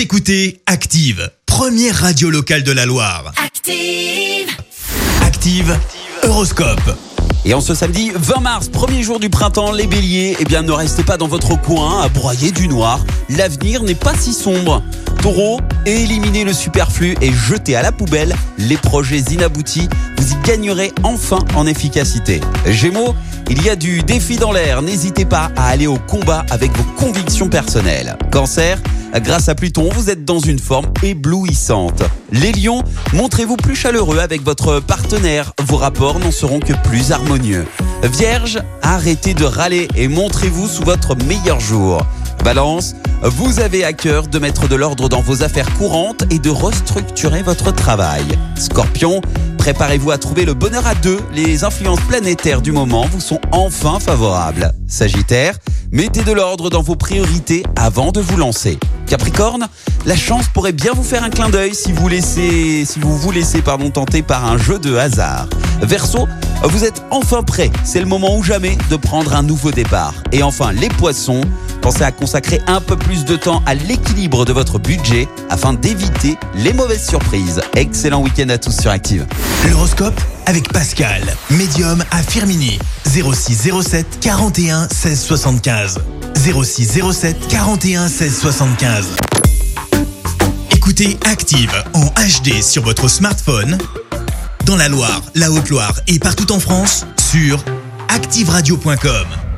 Vous écoutez Active, première radio locale de la Loire. Active. Active, Horoscope. Et en ce samedi 20 mars, premier jour du printemps, les béliers, eh bien ne restez pas dans votre coin à broyer du noir. L'avenir n'est pas si sombre. Taureau, éliminez le superflu et jetez à la poubelle les projets inaboutis. Vous y gagnerez enfin en efficacité. Gémeaux, il y a du défi dans l'air. N'hésitez pas à aller au combat avec vos convictions personnelles. Cancer, grâce à Pluton, vous êtes dans une forme éblouissante. Les lions, montrez-vous plus chaleureux avec votre partenaire. Vos rapports n'en seront que plus harmonieux. Vierge, arrêtez de râler et montrez-vous sous votre meilleur jour. Balance, vous avez à cœur de mettre de l'ordre dans vos affaires courantes et de restructurer votre travail. Scorpion, préparez-vous à trouver le bonheur à deux. Les influences planétaires du moment vous sont enfin favorables. Sagittaire, mettez de l'ordre dans vos priorités avant de vous lancer. Capricorne, la chance pourrait bien vous faire un clin d'œil si vous laissez, si vous vous laissez pardon, tenter par un jeu de hasard. Verseau, vous êtes enfin prêt. C'est le moment ou jamais de prendre un nouveau départ. Et enfin, les poissons, pensez à consacrer un peu plus de temps à l'équilibre de votre budget afin d'éviter les mauvaises surprises. Excellent week-end à tous sur Active. L'horoscope avec Pascal, médium à Firmini. 0607 41 16 75. 0607 41 16 75. Écoutez Active en HD sur votre smartphone, dans la Loire, la Haute-Loire et partout en France, sur activeradio.com.